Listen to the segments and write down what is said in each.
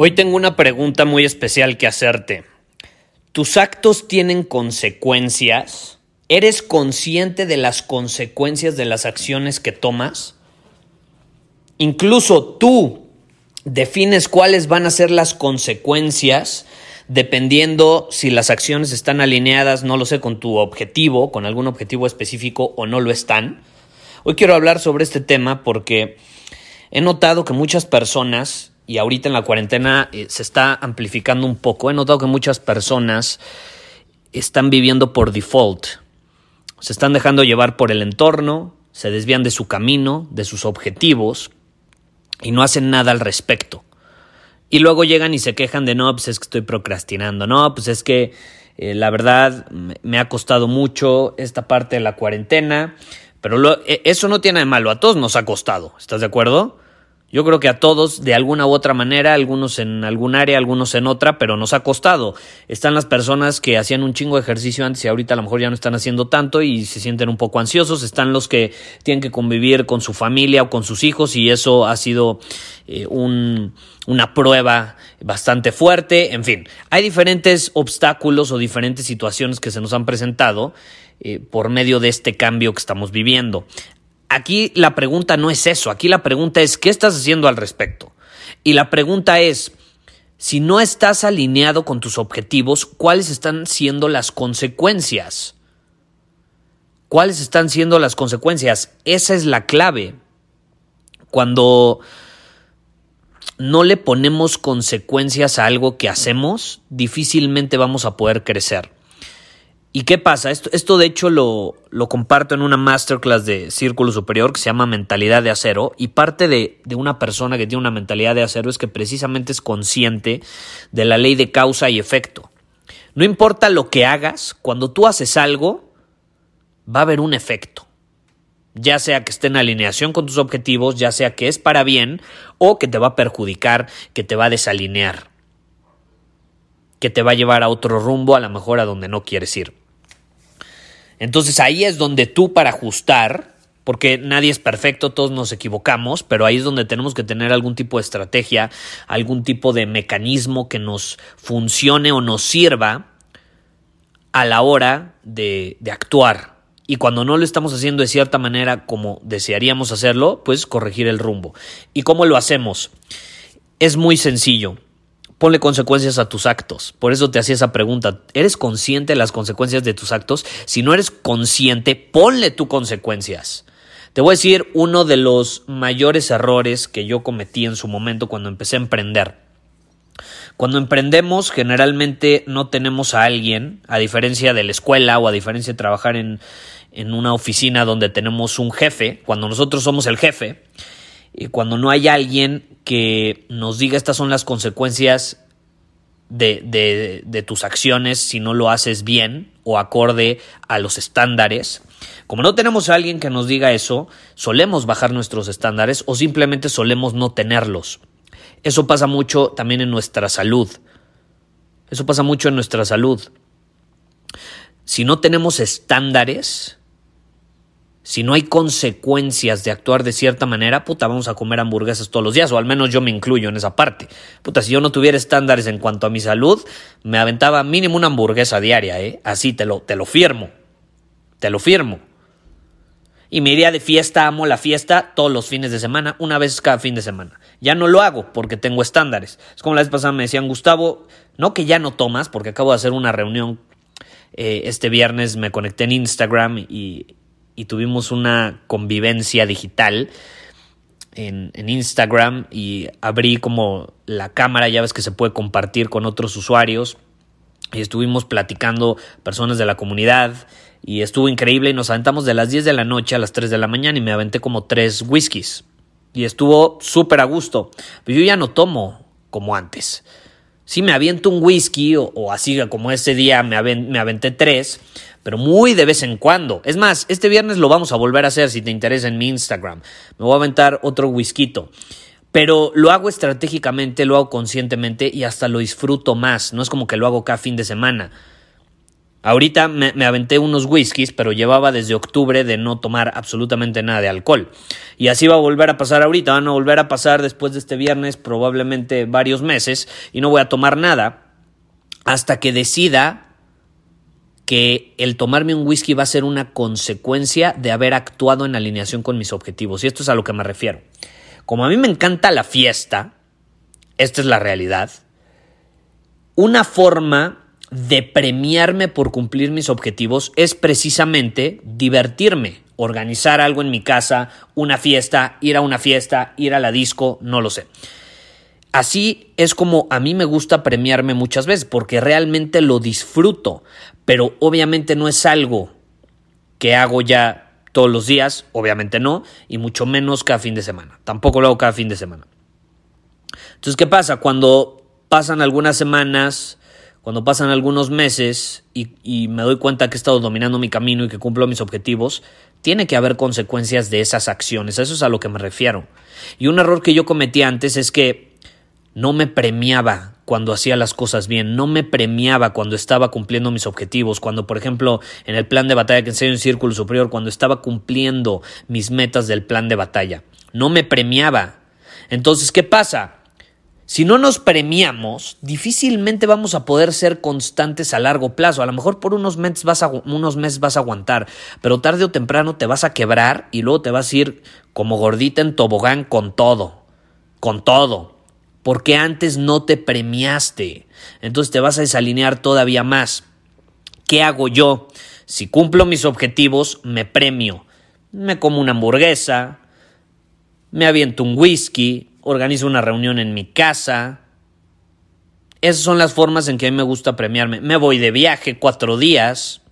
Hoy tengo una pregunta muy especial que hacerte. ¿Tus actos tienen consecuencias? ¿Eres consciente de las consecuencias de las acciones que tomas? Incluso tú defines cuáles van a ser las consecuencias dependiendo si las acciones están alineadas, no lo sé, con tu objetivo, con algún objetivo específico o no lo están. Hoy quiero hablar sobre este tema porque he notado que muchas personas, y ahorita en la cuarentena eh, se está amplificando un poco, he notado que muchas personas están viviendo por default, se están dejando llevar por el entorno, se desvían de su camino, de sus objetivos, y no hacen nada al respecto. Y luego llegan y se quejan de no, pues es que estoy procrastinando, no, pues es que eh, la verdad me ha costado mucho esta parte de la cuarentena, pero e, eso no tiene de malo, a todos nos ha costado, ¿estás de acuerdo? Yo creo que a todos, de alguna u otra manera, algunos en algún área, algunos en otra, pero nos ha costado. Están las personas que hacían un chingo de ejercicio antes y ahorita a lo mejor ya no están haciendo tanto y se sienten un poco ansiosos. Están los que tienen que convivir con su familia o con sus hijos y eso ha sido eh, un, una prueba bastante fuerte. En fin, hay diferentes obstáculos o diferentes situaciones que se nos han presentado eh, por medio de este cambio que estamos viviendo. Aquí la pregunta no es eso, aquí la pregunta es ¿qué estás haciendo al respecto? Y la pregunta es, si no estás alineado con tus objetivos, ¿cuáles están siendo las consecuencias? ¿Cuáles están siendo las consecuencias? Esa es la clave. Cuando no le ponemos consecuencias a algo que hacemos, difícilmente vamos a poder crecer. ¿Y qué pasa? Esto, esto de hecho lo, lo, comparto en una masterclass de Círculo Superior que se llama Mentalidad de Acero y parte de, de, una persona que tiene una mentalidad de acero es que precisamente es consciente de la ley de causa y efecto. No importa lo que hagas, cuando tú haces algo, va a haber un efecto. Ya sea que esté en alineación con tus objetivos, ya sea que es para bien o que te va a perjudicar, que te va a desalinear que te va a llevar a otro rumbo, a lo mejor a donde no quieres ir. Entonces ahí es donde tú para ajustar, porque nadie es perfecto, todos nos equivocamos, pero ahí es donde tenemos que tener algún tipo de estrategia, algún tipo de mecanismo que nos funcione o nos sirva a la hora de, de actuar. Y cuando no lo estamos haciendo de cierta manera como desearíamos hacerlo, pues corregir el rumbo. ¿Y cómo lo hacemos? Es muy sencillo ponle consecuencias a tus actos. Por eso te hacía esa pregunta. ¿Eres consciente de las consecuencias de tus actos? Si no eres consciente, ponle tus consecuencias. Te voy a decir uno de los mayores errores que yo cometí en su momento cuando empecé a emprender. Cuando emprendemos, generalmente no tenemos a alguien, a diferencia de la escuela o a diferencia de trabajar en, en una oficina donde tenemos un jefe, cuando nosotros somos el jefe, cuando no hay alguien que nos diga estas son las consecuencias de, de, tus acciones si no lo haces bien o acorde a los estándares. Como no tenemos a alguien que nos diga eso, solemos bajar nuestros estándares o simplemente solemos no tenerlos. Eso pasa mucho también en nuestra salud. Eso pasa mucho en nuestra salud. Si no tenemos estándares, si no hay consecuencias de actuar de cierta manera, puta, vamos a comer hamburguesas todos los días, o al menos yo me incluyo en esa parte. Puta, si yo no tuviera estándares en cuanto a mi salud, me aventaba mínimo una hamburguesa diaria, ¿eh? Así te lo, te lo firmo. Te lo firmo. Y me iría de fiesta, amo la fiesta todos los fines de semana, una vez cada fin de semana. Ya no lo hago porque tengo estándares. Es como la vez pasada me decían, Gustavo, no que ya no tomas, porque acabo de hacer una reunión eh, este viernes, me conecté en Instagram y, y tuvimos una convivencia digital en, en, Instagram y abrí como la cámara, ya ves que se puede compartir con otros usuarios y estuvimos platicando personas de la comunidad y estuvo increíble y nos aventamos de las 10 de la noche a las 3 de la mañana y me aventé como tres whiskies y estuvo súper a gusto. Pero yo ya no tomo como antes. Sí me aviento un whisky o, así como ese día me, me aventé tres, pero muy de vez en cuando. Es más, este viernes lo vamos a volver a hacer si te interesa en mi Instagram. Me voy a aventar otro whisky. Pero lo hago estratégicamente, lo hago conscientemente y hasta lo disfruto más. No es como que lo hago cada fin de semana. Ahorita me, aventé unos whiskies, pero llevaba desde octubre de no tomar absolutamente nada de alcohol. Y así va a volver a pasar ahorita, van a volver a pasar después de este viernes probablemente varios meses y no voy a tomar nada hasta que decida que el tomarme un whisky va a ser una consecuencia de haber actuado en alineación con mis objetivos. Y esto es a lo que me refiero. Como a mí me encanta la fiesta, esta es la realidad, una forma de premiarme por cumplir mis objetivos es precisamente divertirme, organizar algo en mi casa, una fiesta, ir a una fiesta, ir a la disco, no lo sé. Así es como a mí me gusta premiarme muchas veces, porque realmente lo disfruto, pero obviamente no es algo que hago ya todos los días, obviamente no, y mucho menos cada fin de semana. Tampoco lo hago cada fin de semana. Entonces, ¿qué pasa? Cuando pasan algunas semanas, cuando pasan algunos meses y, me doy cuenta que he estado dominando mi camino y que cumplo mis objetivos, tiene que haber consecuencias de esas acciones. Eso es a lo que me refiero. Y un error que yo cometí antes es que no me premiaba cuando hacía las cosas bien, no me premiaba cuando estaba cumpliendo mis objetivos, cuando por ejemplo en el plan de batalla que enseño en Círculo Superior, cuando estaba cumpliendo mis metas del plan de batalla, no me premiaba. Entonces, ¿qué pasa? Si no nos premiamos, difícilmente vamos a poder ser constantes a largo plazo. A lo mejor por unos meses vas a, unos meses vas a aguantar, pero tarde o temprano te vas a quebrar y luego te vas a ir como gordita en tobogán con todo, con todo, porque antes no te premiaste. Entonces te vas a desalinear todavía más. ¿Qué hago yo? Si cumplo mis objetivos, me premio. Me como una hamburguesa, me aviento un whisky, organizo una reunión en mi casa. Esas son las formas en que a mí me gusta premiarme. Me voy de viaje cuatro días.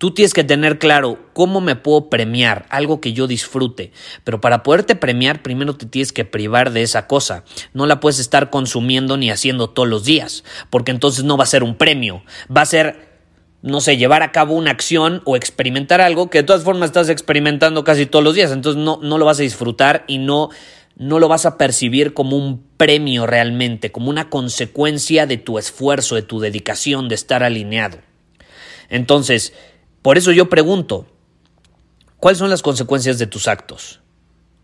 Tú tienes que tener claro cómo me puedo premiar, algo que yo disfrute. Pero para poderte premiar, primero te tienes que privar de esa cosa. No la puedes estar consumiendo ni haciendo todos los días, porque entonces no va a ser un premio. Va a ser no sé, llevar a cabo una acción o experimentar algo que de todas formas estás experimentando casi todos los días, entonces no, no lo vas a disfrutar y no, no lo vas a percibir como un premio realmente, como una consecuencia de tu esfuerzo, de tu dedicación, de estar alineado. Entonces, por eso yo pregunto, ¿cuáles son las consecuencias de tus actos?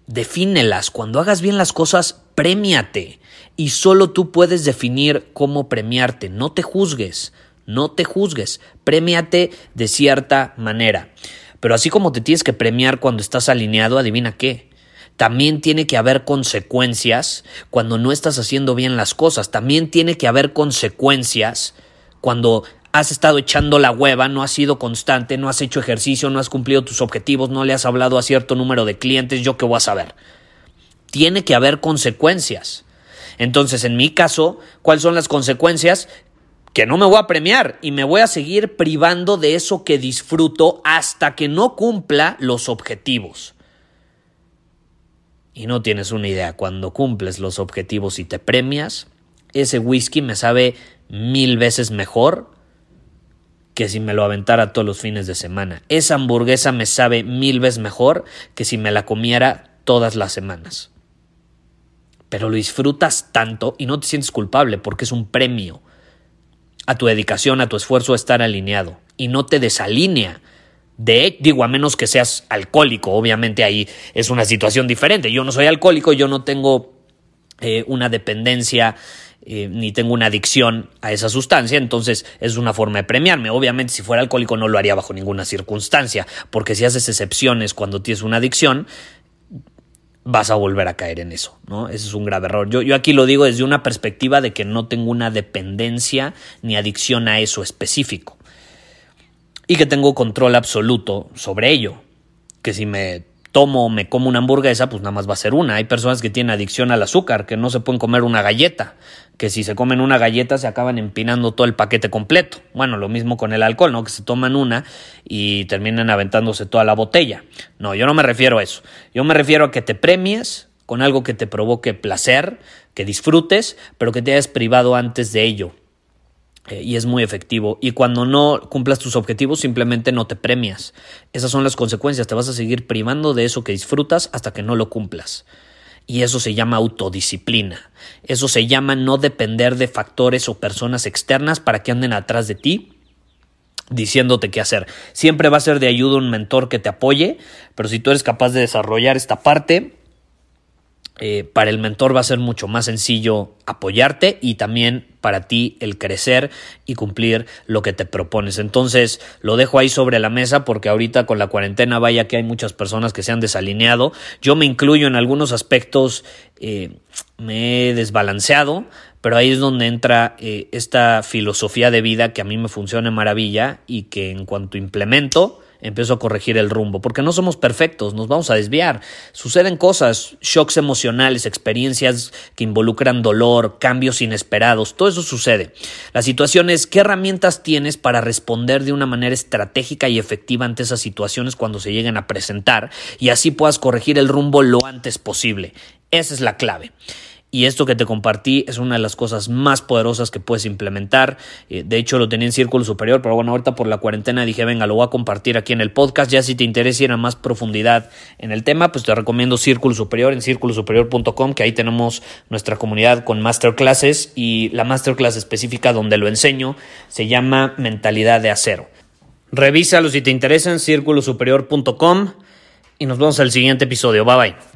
Defínelas. Cuando hagas bien las cosas, premiate. Y solo tú puedes definir cómo premiarte. No te juzgues. No te juzgues, premiate de cierta manera. Pero así como te tienes que premiar cuando estás alineado, adivina qué. También tiene que haber consecuencias cuando no estás haciendo bien las cosas. También tiene que haber consecuencias cuando has estado echando la hueva, no has sido constante, no has hecho ejercicio, no has cumplido tus objetivos, no le has hablado a cierto número de clientes, yo qué voy a saber. Tiene que haber consecuencias. Entonces, en mi caso, ¿cuáles son las consecuencias? que no me voy a premiar y me voy a seguir privando de eso que disfruto hasta que no cumpla los objetivos. Y no tienes una idea, cuando cumples los objetivos y te premias, ese whisky me sabe mil veces mejor que si me lo aventara todos los fines de semana. Esa hamburguesa me sabe mil veces mejor que si me la comiera todas las semanas. Pero lo disfrutas tanto y no te sientes culpable porque es un premio a tu dedicación, a tu esfuerzo estar alineado y no te desalinea. De, digo, a menos que seas alcohólico, obviamente ahí es una situación diferente. Yo no soy alcohólico, yo no tengo eh, una dependencia eh, ni tengo una adicción a esa sustancia, entonces es una forma de premiarme. Obviamente si fuera alcohólico no lo haría bajo ninguna circunstancia, porque si haces excepciones cuando tienes una adicción, vas a volver a caer en eso, ¿no? Ese es un grave error. Yo, yo aquí lo digo desde una perspectiva de que no tengo una dependencia ni adicción a eso específico. Y que tengo control absoluto sobre ello. Que si me tomo o me como una hamburguesa, pues nada más va a ser una. Hay personas que tienen adicción al azúcar, que no se pueden comer una galleta, que si se comen una galleta se acaban empinando todo el paquete completo. Bueno, lo mismo con el alcohol, ¿no? Que se toman una y terminan aventándose toda la botella. No, yo no me refiero a eso. Yo me refiero a que te premies con algo que te provoque placer, que disfrutes, pero que te hayas privado antes de ello. Eh, y es muy efectivo. Y cuando no cumplas tus objetivos, simplemente no te premias. Esas son las consecuencias. Te vas a seguir privando de eso que disfrutas hasta que no lo cumplas. Y eso se llama autodisciplina. Eso se llama no depender de factores o personas externas para que anden atrás de ti diciéndote qué hacer. Siempre va a ser de ayuda un mentor que te apoye, pero si tú eres capaz de desarrollar esta parte, eh, para el mentor va a ser mucho más sencillo apoyarte y también para ti el crecer y cumplir lo que te propones. Entonces lo dejo ahí sobre la mesa porque ahorita con la cuarentena vaya que hay muchas personas que se han desalineado. Yo me incluyo en algunos aspectos, eh, me he desbalanceado, pero ahí es donde entra eh, esta filosofía de vida que a mí me funciona maravilla y que en cuanto implemento, empiezo a corregir el rumbo, porque no somos perfectos, nos vamos a desviar. Suceden cosas, shocks emocionales, experiencias que involucran dolor, cambios inesperados, todo eso sucede. La situación es qué herramientas tienes para responder de una manera estratégica y efectiva ante esas situaciones cuando se lleguen a presentar y así puedas corregir el rumbo lo antes posible. Esa es la clave. Y esto que te compartí es una de las cosas más poderosas que puedes implementar. Eh, de hecho, lo tenía en Círculo Superior, pero bueno, ahorita por la cuarentena dije, venga, lo voy a compartir aquí en el podcast. Ya si te interesa más profundidad en el tema, pues te recomiendo Círculo Superior en círculosuperior.com, que ahí tenemos nuestra comunidad con masterclasses y la masterclass específica donde lo enseño se llama Mentalidad de Acero. Revísalo si te interesa en círculosuperior.com y nos vemos al siguiente episodio. Bye bye.